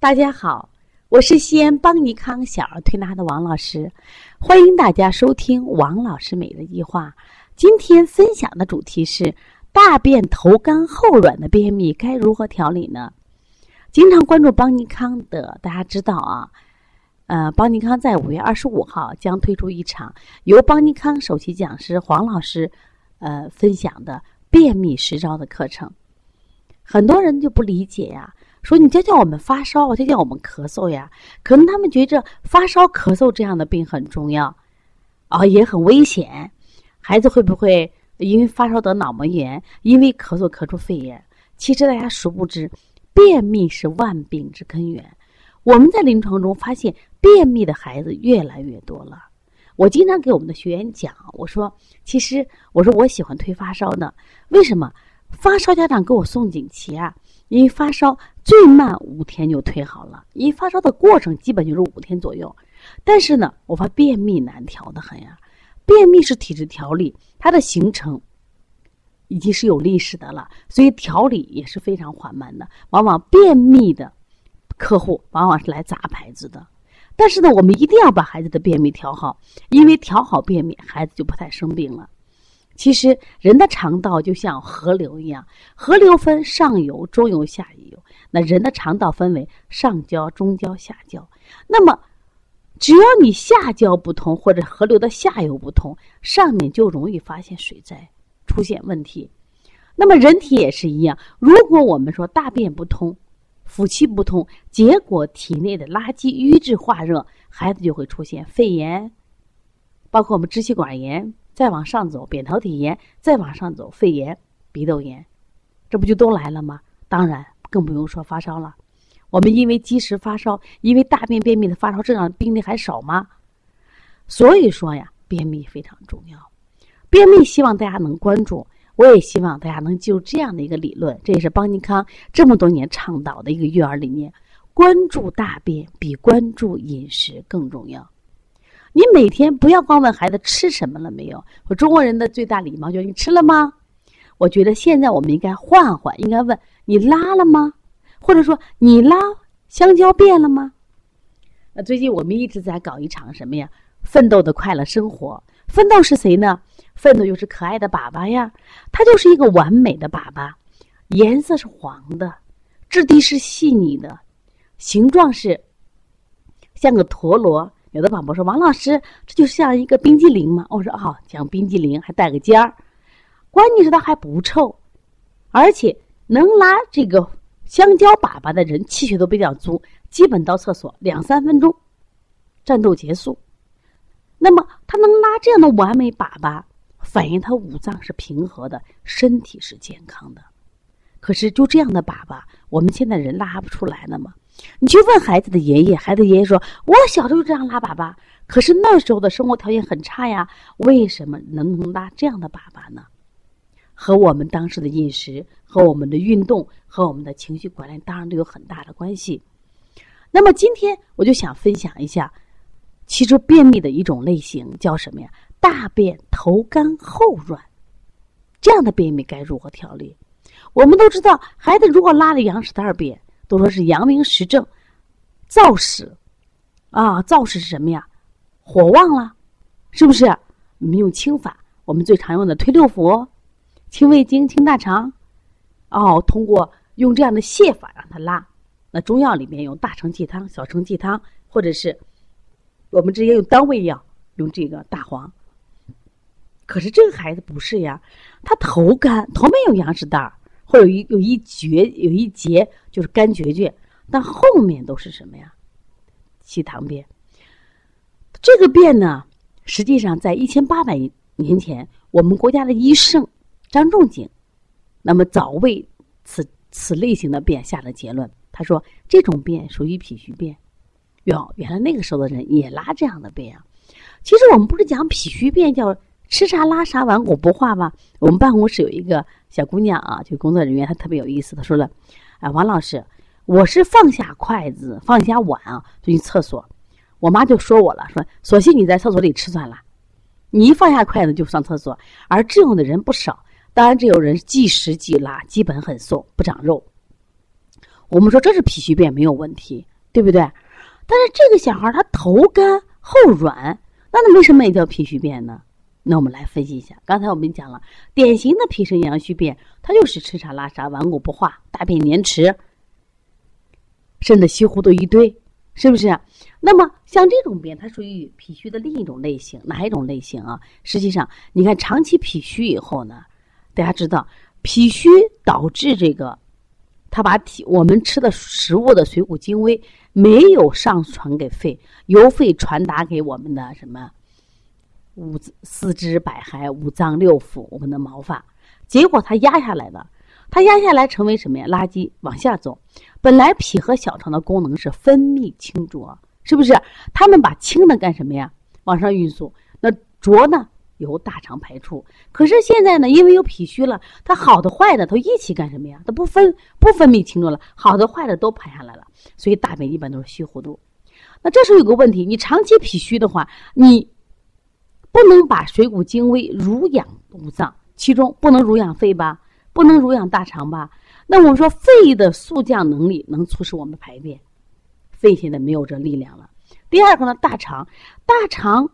大家好，我是西安邦尼康小儿推拿的王老师，欢迎大家收听王老师每日一话。今天分享的主题是大便头干后软的便秘该如何调理呢？经常关注邦尼康的大家知道啊，呃，邦尼康在五月二十五号将推出一场由邦尼康首席讲师黄老师呃分享的便秘十招的课程。很多人就不理解呀。说你教教我们发烧，教教我们咳嗽呀？可能他们觉着发烧、咳嗽这样的病很重要，啊，也很危险。孩子会不会因为发烧得脑膜炎，因为咳嗽咳出肺炎？其实大家殊不知，便秘是万病之根源。我们在临床中发现，便秘的孩子越来越多了。我经常给我们的学员讲，我说，其实我说我喜欢推发烧的，为什么？发烧家长给我送锦旗啊。因为发烧最慢五天就退好了，因为发烧的过程基本就是五天左右。但是呢，我发便秘难调的很呀。便秘是体质调理，它的形成已经是有历史的了，所以调理也是非常缓慢的。往往便秘的客户往往是来砸牌子的。但是呢，我们一定要把孩子的便秘调好，因为调好便秘，孩子就不太生病了。其实人的肠道就像河流一样，河流分上游、中游、下游。那人的肠道分为上焦、中焦、下焦。那么，只要你下焦不通，或者河流的下游不通，上面就容易发现水灾，出现问题。那么人体也是一样，如果我们说大便不通、腑气不通，结果体内的垃圾瘀滞化热，孩子就会出现肺炎，包括我们支气管炎。再往上走，扁桃体炎；再往上走，肺炎、鼻窦炎，这不就都来了吗？当然，更不用说发烧了。我们因为积食发烧，因为大便便秘的发烧症状病例还少吗？所以说呀，便秘非常重要。便秘希望大家能关注，我也希望大家能记住这样的一个理论，这也是邦尼康这么多年倡导的一个育儿理念：关注大便比关注饮食更重要。你每天不要光问孩子吃什么了没有。我中国人的最大礼貌就是你吃了吗？我觉得现在我们应该换换，应该问你拉了吗？或者说你拉香蕉变了吗？那最近我们一直在搞一场什么呀？奋斗的快乐生活。奋斗是谁呢？奋斗就是可爱的粑粑呀。它就是一个完美的粑粑，颜色是黄的，质地是细腻的，形状是像个陀螺。有的宝宝说：“王老师，这就像一个冰激凌吗？”我说：“哦，像冰激凌，还带个尖儿。关键是它还不臭，而且能拉这个香蕉粑粑的人气血都比较足，基本到厕所两三分钟，战斗结束。那么他能拉这样的完美粑粑，反映他五脏是平和的，身体是健康的。可是就这样的粑粑，我们现在人拉不出来了吗？”你去问孩子的爷爷，孩子爷爷说：“我小时候就这样拉粑粑，可是那时候的生活条件很差呀，为什么能能拉这样的粑粑呢？”和我们当时的饮食、和我们的运动、和我们的情绪管理，当然都有很大的关系。那么今天我就想分享一下，其实便秘的一种类型叫什么呀？大便头干后软，这样的便秘该如何调理？我们都知道，孩子如果拉了羊屎蛋便。都说是阳明实证，燥屎，啊，燥屎是什么呀？火旺了，是不是？我们用清法，我们最常用的推六腑、清胃经、清大肠，哦，通过用这样的泻法让它拉。那中药里面用大承气汤、小承气汤，或者是我们直接用当归药，用这个大黄。可是这个孩子不是呀，他头干，头没有羊屎蛋儿。或者有一有一绝有一节就是干绝绝，但后面都是什么呀？气溏便。这个便呢，实际上在一千八百年前，我们国家的医圣张仲景，那么早为此此类型的便下了结论。他说这种便属于脾虚便。哟，原来那个时候的人也拉这样的便啊。其实我们不是讲脾虚便叫吃啥拉啥，顽固不化吗？我们办公室有一个。小姑娘啊，就工作人员，她特别有意思。她说了：“哎，王老师，我是放下筷子、放下碗啊，就去厕所。我妈就说我了，说索性你在厕所里吃算了。你一放下筷子就上厕所。而这样的人不少，当然这有人忌食忌辣，基本很瘦，不长肉。我们说这是脾虚便没有问题，对不对？但是这个小孩他头干后软，那他为什么也叫脾虚便呢？那我们来分析一下。刚才我们讲了，典型的脾肾阳虚便，它就是吃啥拉啥、顽固不化、大便黏迟，甚至稀糊涂一堆，是不是？那么像这种便，它属于脾虚的另一种类型，哪一种类型啊？实际上，你看长期脾虚以后呢，大家知道，脾虚导致这个，它把体我们吃的食物的水谷精微没有上传给肺，由肺传达给我们的什么？五四肢百骸、五脏六腑、我们的毛发，结果它压下来了，它压下来成为什么呀？垃圾往下走。本来脾和小肠的功能是分泌清浊，是不是？他们把清的干什么呀？往上运输。那浊呢？由大肠排出。可是现在呢，因为有脾虚了，它好的坏的都一起干什么呀？它不分不分泌清浊了，好的坏的都排下来了，所以大便一般都是虚糊涂。那这时候有个问题，你长期脾虚的话，你。不能把水谷精微濡养五脏，其中不能濡养肺吧？不能濡养大肠吧？那我们说肺的速降能力能促使我们排便，肺现在没有这力量了。第二个呢，大肠，大肠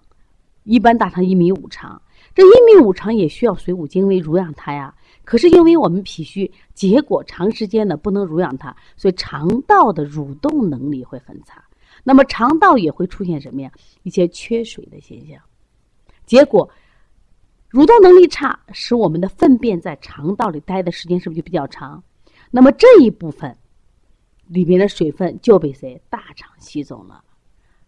一般大肠一米五长，这一米五长也需要水谷精微濡养它呀。可是因为我们脾虚，结果长时间的不能濡养它，所以肠道的蠕动能力会很差。那么肠道也会出现什么呀？一些缺水的现象。结果，蠕动能力差，使我们的粪便在肠道里待的时间是不是就比较长？那么这一部分里面的水分就被谁大肠吸走了，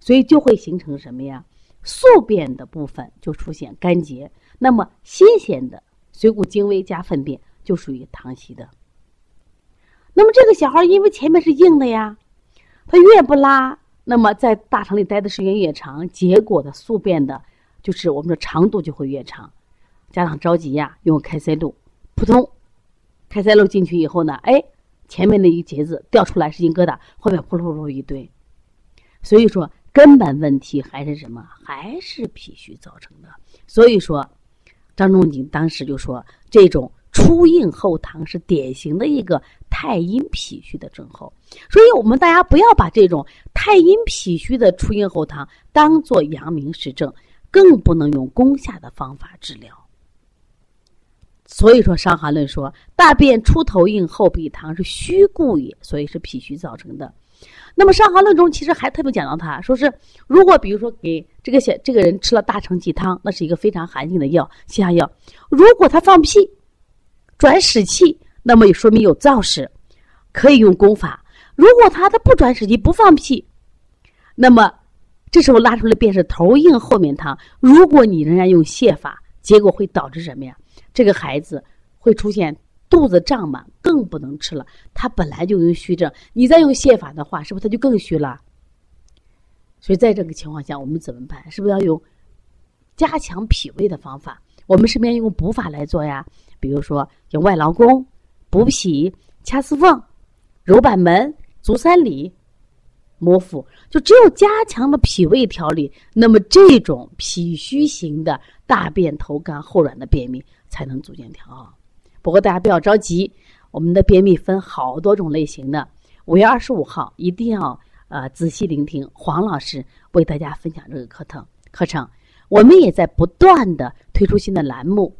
所以就会形成什么呀？宿便的部分就出现干结。那么新鲜的水谷精微加粪便就属于溏稀的。那么这个小孩因为前面是硬的呀，他越不拉，那么在大肠里待的时间越长，结果的宿便的。就是我们的长度就会越长，家长着急呀，用开塞露，扑通，开塞露进去以后呢，哎，前面那一节子掉出来是硬疙瘩，后面扑噜噜一堆，所以说根本问题还是什么？还是脾虚造成的。所以说，张仲景当时就说，这种初硬后溏是典型的一个太阴脾虚的症候。所以我们大家不要把这种太阴脾虚的初硬后溏当做阳明实症。更不能用攻下的方法治疗。所以说，《伤寒论》说大便出头硬后闭溏是虚故也，所以是脾虚造成的。那么，《伤寒论》中其实还特别讲到，他说是如果比如说给这个小这个人吃了大承气汤，那是一个非常寒性的药，泻下药。如果他放屁转屎气，那么也说明有燥湿，可以用攻法。如果他的不转屎气不放屁，那么。这时候拉出来便是头硬后面溏。如果你仍然用泻法，结果会导致什么呀？这个孩子会出现肚子胀满，更不能吃了。他本来就有虚症，你再用泻法的话，是不是他就更虚了？所以在这个情况下，我们怎么办？是不是要用加强脾胃的方法？我们是不是用补法来做呀？比如说用外劳宫、补脾、掐四缝、揉板门、足三里。摩腹就只有加强了脾胃调理，那么这种脾虚型的大便头干后软的便秘才能逐渐调好。不过大家不要着急，我们的便秘分好多种类型的。五月二十五号一定要呃仔细聆听黄老师为大家分享这个课程课程。我们也在不断的推出新的栏目，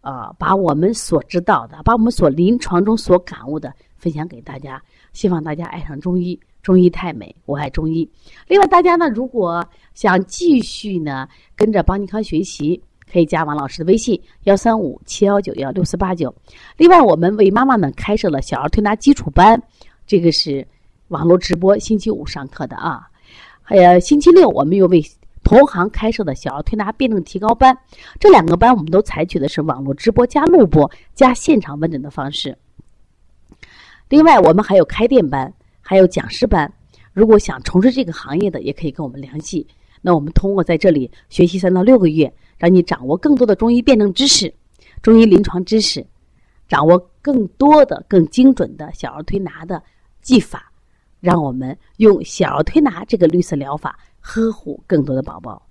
呃，把我们所知道的，把我们所临床中所感悟的分享给大家，希望大家爱上中医。中医太美，我爱中医。另外，大家呢，如果想继续呢跟着邦尼康学习，可以加王老师的微信：幺三五七幺九幺六四八九。另外，我们为妈妈们开设了小儿推拿基础班，这个是网络直播，星期五上课的啊。还有星期六，我们又为同行开设的小儿推拿辩证提高班。这两个班，我们都采取的是网络直播加录播加现场问诊的方式。另外，我们还有开店班。还有讲师班，如果想从事这个行业的，也可以跟我们联系。那我们通过在这里学习三到六个月，让你掌握更多的中医辩证知识、中医临床知识，掌握更多的、更精准的小儿推拿的技法，让我们用小儿推拿这个绿色疗法呵护更多的宝宝。